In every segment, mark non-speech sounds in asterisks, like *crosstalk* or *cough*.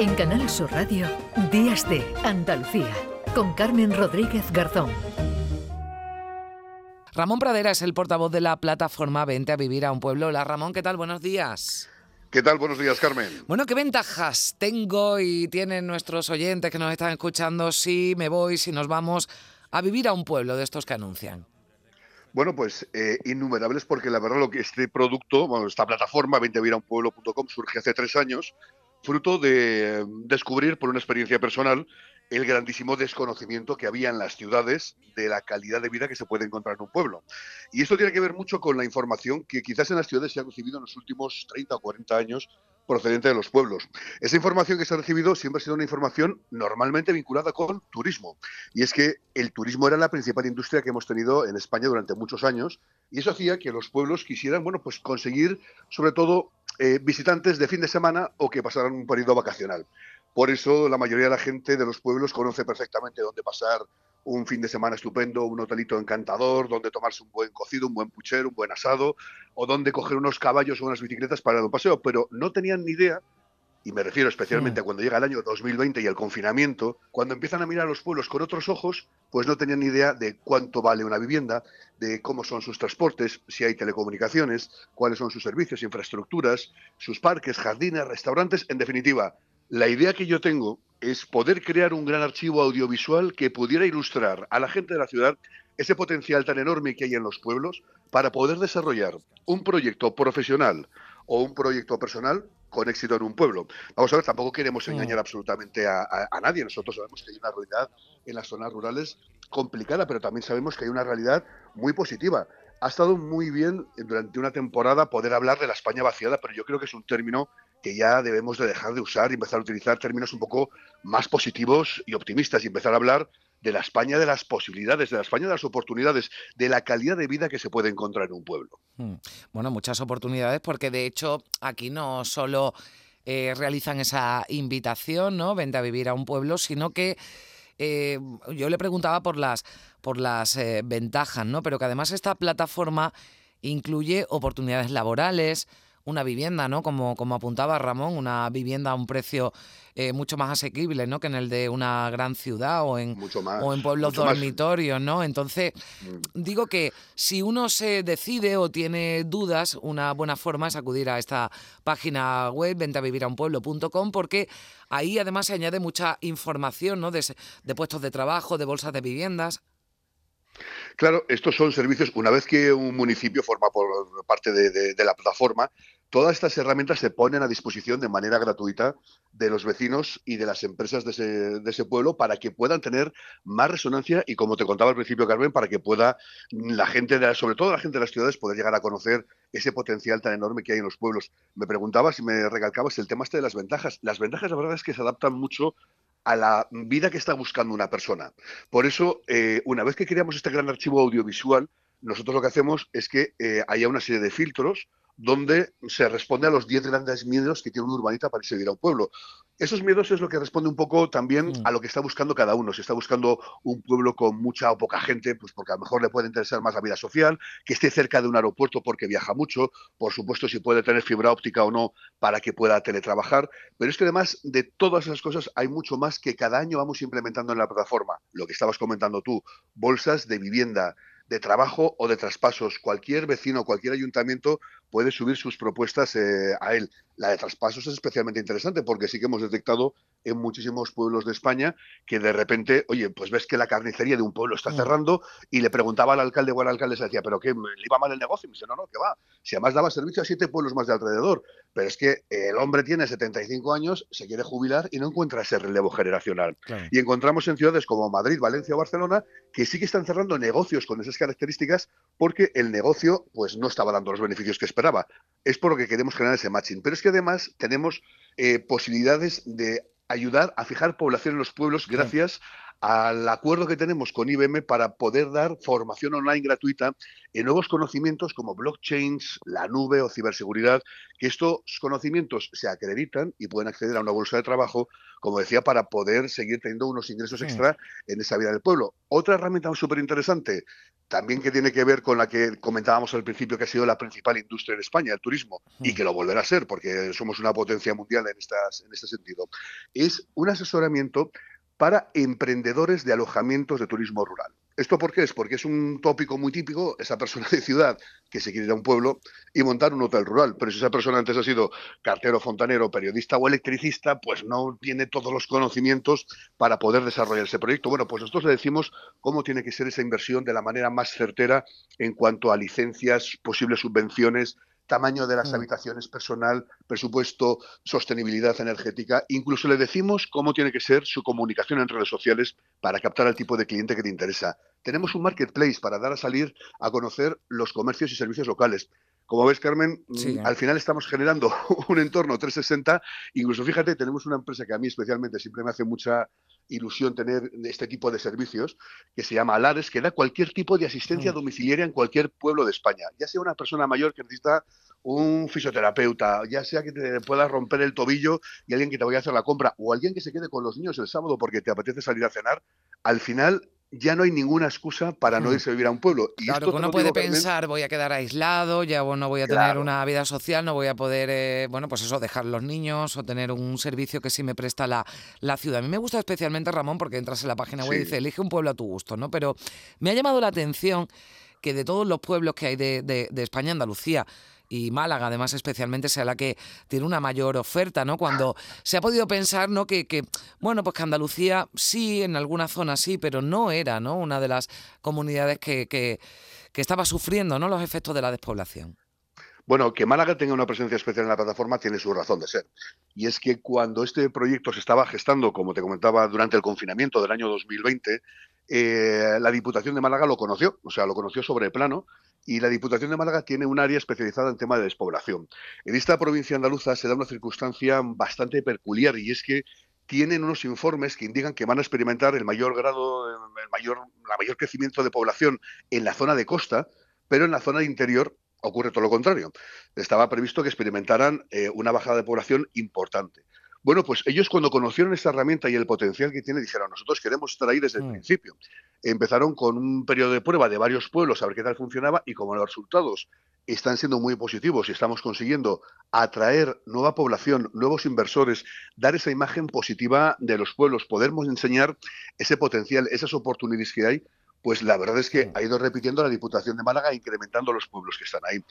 En Canal Sur Radio, Días de Andalucía, con Carmen Rodríguez Garzón. Ramón Pradera es el portavoz de la plataforma Vente a Vivir a un Pueblo. Hola Ramón, ¿qué tal? Buenos días. ¿Qué tal? Buenos días, Carmen. Bueno, ¿qué ventajas tengo y tienen nuestros oyentes que nos están escuchando si me voy, si nos vamos a vivir a un pueblo de estos que anuncian? Bueno, pues eh, innumerables porque la verdad lo que este producto, bueno, esta plataforma, venteaviviraunpueblo.com, surge hace tres años, fruto de descubrir por una experiencia personal el grandísimo desconocimiento que había en las ciudades de la calidad de vida que se puede encontrar en un pueblo. Y esto tiene que ver mucho con la información que quizás en las ciudades se ha recibido en los últimos 30 o 40 años procedente de los pueblos. Esa información que se ha recibido siempre ha sido una información normalmente vinculada con turismo. Y es que el turismo era la principal industria que hemos tenido en España durante muchos años y eso hacía que los pueblos quisieran, bueno, pues conseguir sobre todo eh, visitantes de fin de semana o que pasaran un periodo vacacional. Por eso la mayoría de la gente de los pueblos conoce perfectamente dónde pasar un fin de semana estupendo, un hotelito encantador, donde tomarse un buen cocido, un buen puchero, un buen asado, o donde coger unos caballos o unas bicicletas para un paseo, pero no tenían ni idea, y me refiero especialmente a cuando llega el año 2020 y el confinamiento, cuando empiezan a mirar los pueblos con otros ojos, pues no tenían ni idea de cuánto vale una vivienda, de cómo son sus transportes, si hay telecomunicaciones, cuáles son sus servicios, infraestructuras, sus parques, jardines, restaurantes, en definitiva, la idea que yo tengo es poder crear un gran archivo audiovisual que pudiera ilustrar a la gente de la ciudad ese potencial tan enorme que hay en los pueblos para poder desarrollar un proyecto profesional o un proyecto personal con éxito en un pueblo. Vamos a ver, tampoco queremos mm. engañar absolutamente a, a, nadie. Nosotros sabemos que hay una realidad en las zonas rurales complicada, pero también sabemos que hay una realidad muy positiva. Ha estado muy bien durante una temporada poder hablar de la España vaciada, pero yo creo que es un término que ya debemos de dejar de usar y empezar a utilizar términos un poco más positivos y optimistas y empezar a hablar de la España de las posibilidades, de la España de las oportunidades, de la calidad de vida que se puede encontrar en un pueblo. Hmm. Bueno, muchas oportunidades porque de hecho aquí no solo eh, realizan esa invitación, ¿no? Vente a vivir a un pueblo, sino que eh, yo le preguntaba por las, por las eh, ventajas, ¿no? Pero que además esta plataforma incluye oportunidades laborales, una vivienda, ¿no? Como, como apuntaba Ramón, una vivienda a un precio eh, mucho más asequible, ¿no? Que en el de una gran ciudad o en, o en pueblos dormitorios, ¿no? Entonces, mm. digo que si uno se decide o tiene dudas, una buena forma es acudir a esta página web, ventavivirAunpueblo.com, porque ahí además se añade mucha información, ¿no? De, de puestos de trabajo, de bolsas de viviendas. Claro, estos son servicios, una vez que un municipio forma por parte de, la plataforma, todas estas herramientas se ponen a disposición de manera gratuita de los vecinos y de las empresas de ese, de ese, pueblo para que puedan tener más resonancia y, como te contaba al principio, Carmen, para que pueda la gente, de, sobre todo la gente de las ciudades, poder llegar a conocer ese potencial tan enorme que hay en los pueblos. Me preguntabas y me recalcabas el tema este de las ventajas. Las ventajas, la verdad, es que se adaptan mucho a la vida que está buscando una persona. Por eso, eh, una vez que creamos este gran archivo audiovisual, nosotros lo que hacemos es que eh, haya una serie de filtros donde se responde a los 10 grandes miedos que tiene un urbanita para a vivir a un pueblo. Esos miedos es lo que responde un poco también mm. a lo que está buscando cada uno. Si está buscando un pueblo con mucha o poca gente, pues porque a lo mejor le puede interesar más la vida social, que esté cerca de un aeropuerto porque viaja mucho, por supuesto si puede tener fibra óptica o no para que pueda teletrabajar, pero es que además de todas esas cosas hay mucho más que cada año vamos implementando en la plataforma. Lo que estabas comentando tú, bolsas de vivienda, de trabajo o de traspasos. Cualquier vecino, cualquier ayuntamiento puede subir sus propuestas eh, a él. La de traspasos es especialmente interesante porque sí que hemos detectado en muchísimos pueblos de España que de repente, oye, pues ves que la carnicería de un pueblo está mm. cerrando y le preguntaba al alcalde o al alcalde, se decía, ¿pero qué? ¿Le iba mal el negocio? Y me dice, no, no, que va. Si además daba servicio a siete pueblos más de alrededor. Pero es que el hombre tiene 75 años, se quiere jubilar y no encuentra ese relevo generacional. Y encontramos en ciudades como Madrid, Valencia o Barcelona que sí que están cerrando negocios con esas características porque el negocio pues no estaba dando los beneficios que esperaba. Es por lo que queremos generar ese matching. Pero es que además tenemos eh, posibilidades de ayudar a fijar población en los pueblos gracias al acuerdo que tenemos con IBM para poder dar formación online gratuita en nuevos conocimientos como blockchains, la nube o ciberseguridad, que estos conocimientos se acreditan y pueden acceder a una bolsa de trabajo, como decía, para poder seguir teniendo unos ingresos extra en esa vida del pueblo. Otra herramienta súper interesante, también que tiene que ver con la que comentábamos al principio, que ha sido la principal industria en España, el turismo, y que lo volverá a ser, porque somos una potencia mundial en, estas, en este sentido, es un asesoramiento para emprendedores de alojamientos de turismo rural. ¿Esto por qué es? Porque es un tópico muy típico, esa persona de ciudad que se quiere ir a un pueblo y montar un hotel rural. Pero si esa persona antes ha sido cartero, fontanero, periodista o electricista, pues no tiene todos los conocimientos para poder desarrollar ese proyecto. Bueno, pues nosotros le decimos cómo tiene que ser esa inversión de la manera más certera en cuanto a licencias, posibles subvenciones, tamaño de las mm. habitaciones personal, presupuesto, sostenibilidad energética. Incluso le decimos cómo tiene que ser su comunicación en redes sociales para captar al tipo de cliente que te interesa. Tenemos un marketplace para dar a salir a conocer los comercios y servicios locales. Como ves, Carmen, mm, al final estamos generando *laughs* un entorno 360. Incluso, fíjate, tenemos una empresa que a mí especialmente siempre me hace mucha ilusión tener este tipo de servicios, que se llama Alares, que da cualquier tipo de asistencia mm. domiciliaria en cualquier pueblo de España, ya sea una persona mayor que necesita un fisioterapeuta, ya sea que te pueda romper el tobillo y alguien que te vaya a hacer la compra, o alguien que se quede con los niños el sábado porque te apetece salir a cenar, al final ya no hay ninguna excusa para no irse a vivir a un pueblo. Y claro, uno puede pensar, voy a quedar aislado, ya no voy a tener una vida social, no voy a poder, eh, bueno, pues eso, dejar los niños o tener un servicio que sí me presta la, la ciudad. A mí me gusta especialmente, Ramón, porque entras en la página web y dice, elige un pueblo a tu gusto, ¿no? Pero me ha llamado la atención que de todos los pueblos que hay de, de, de España, Andalucía, y Málaga además especialmente sea la que tiene una mayor oferta, ¿no? Cuando se ha podido pensar, ¿no? Que, bueno, pues que Andalucía sí, en alguna zona sí, pero no era, ¿no? Una de las comunidades que, que, que estaba sufriendo, ¿no? Los efectos de la despoblación. Bueno, que Málaga tenga una presencia especial en la plataforma tiene su razón de ser. Y es que cuando este proyecto se estaba gestando, como te comentaba, durante el confinamiento del año 2020, eh, la Diputación de Málaga lo conoció, o sea, lo conoció sobre plano y la Diputación de Málaga tiene un área especializada en tema de despoblación. En esta provincia andaluza se da una circunstancia bastante peculiar y es que tienen unos informes que indican que van a experimentar el mayor grado, el mayor, la mayor crecimiento de población en la zona de costa, pero en la zona de interior ocurre todo lo contrario. Estaba previsto que experimentaran eh, una bajada de población importante. Bueno, pues ellos cuando conocieron esta herramienta y el potencial que tiene, dijeron, nosotros queremos estar ahí desde el mm. principio. Empezaron con un periodo de prueba de varios pueblos a ver qué tal funcionaba y como los resultados están siendo muy positivos y estamos consiguiendo atraer nueva población, nuevos inversores, dar esa imagen positiva de los pueblos, podernos enseñar ese potencial, esas oportunidades que hay, pues la verdad es que ha ido repitiendo la Diputación de Málaga, incrementando los pueblos que están ahí.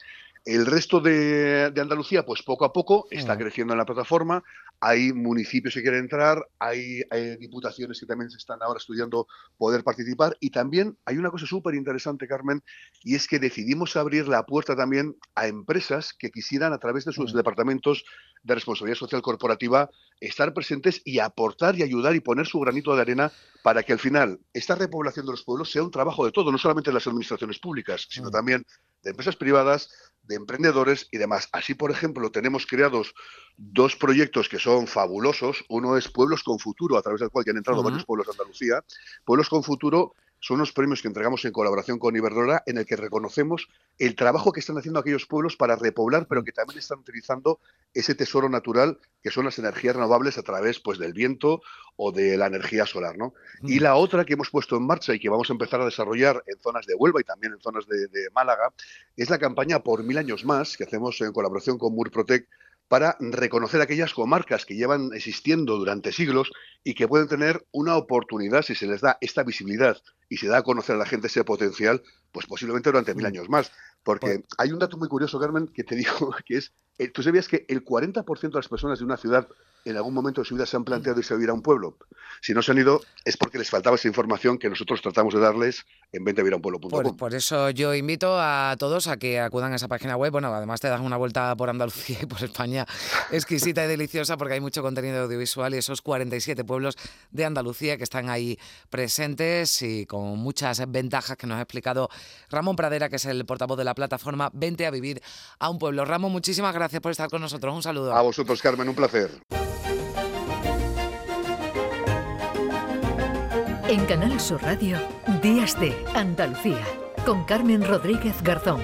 El resto de, Andalucía, pues poco a poco está creciendo en la plataforma. Hay municipios que quieren entrar, hay, diputaciones que también se están ahora estudiando poder participar. Y también hay una cosa súper interesante, Carmen, y es que decidimos abrir la puerta también a empresas que quisieran, a través de sus departamentos de responsabilidad social corporativa, estar presentes y aportar y ayudar y poner su granito de arena para que al final esta repoblación de los pueblos sea un trabajo de todo, no solamente de las administraciones públicas, sino mm. también de empresas privadas, de emprendedores y demás. Así, por ejemplo, tenemos creados dos proyectos que son fabulosos. Uno es Pueblos con Futuro, a través del cual ya han entrado varios pueblos de Andalucía. Pueblos con Futuro son unos premios que entregamos en colaboración con Iberdrola en el que reconocemos el trabajo que están haciendo aquellos pueblos para repoblar, pero que también están utilizando ese tesoro natural que son las energías renovables a través pues del viento o de la energía solar, ¿no? Y la otra que hemos puesto en marcha y que vamos a empezar a desarrollar en zonas de Huelva y también en zonas de, de Málaga es la campaña por mil años más que hacemos en colaboración con Murprotec para reconocer aquellas comarcas que llevan existiendo durante siglos y que pueden tener una oportunidad si se les da esta visibilidad y se da a conocer a la gente ese potencial, pues posiblemente durante mil mm. años más. Porque pues hay un dato muy curioso, Carmen, que te *laughs* digo que es, tú sabías que el 40% de las personas de una ciudad en algún momento de su vida se han planteado irse a vivir a un pueblo. Si no se han ido es porque les faltaba esa información que nosotros tratamos de darles en ventevirunpueblo.com. Por, por eso yo invito a todos a que acudan a esa página web. Bueno, además te das una vuelta por Andalucía y por España *laughs* exquisita y deliciosa porque hay mucho contenido audiovisual y esos 47 pueblos de Andalucía que están ahí presentes y con muchas ventajas que nos ha explicado Ramón Pradera, que es el portavoz de la plataforma Vente a vivir a un pueblo. Ramón, muchísimas gracias por estar con nosotros. Un saludo. A vosotros, Carmen, un placer. En Canal Sur Radio, Días de Andalucía, con Carmen Rodríguez Garzón.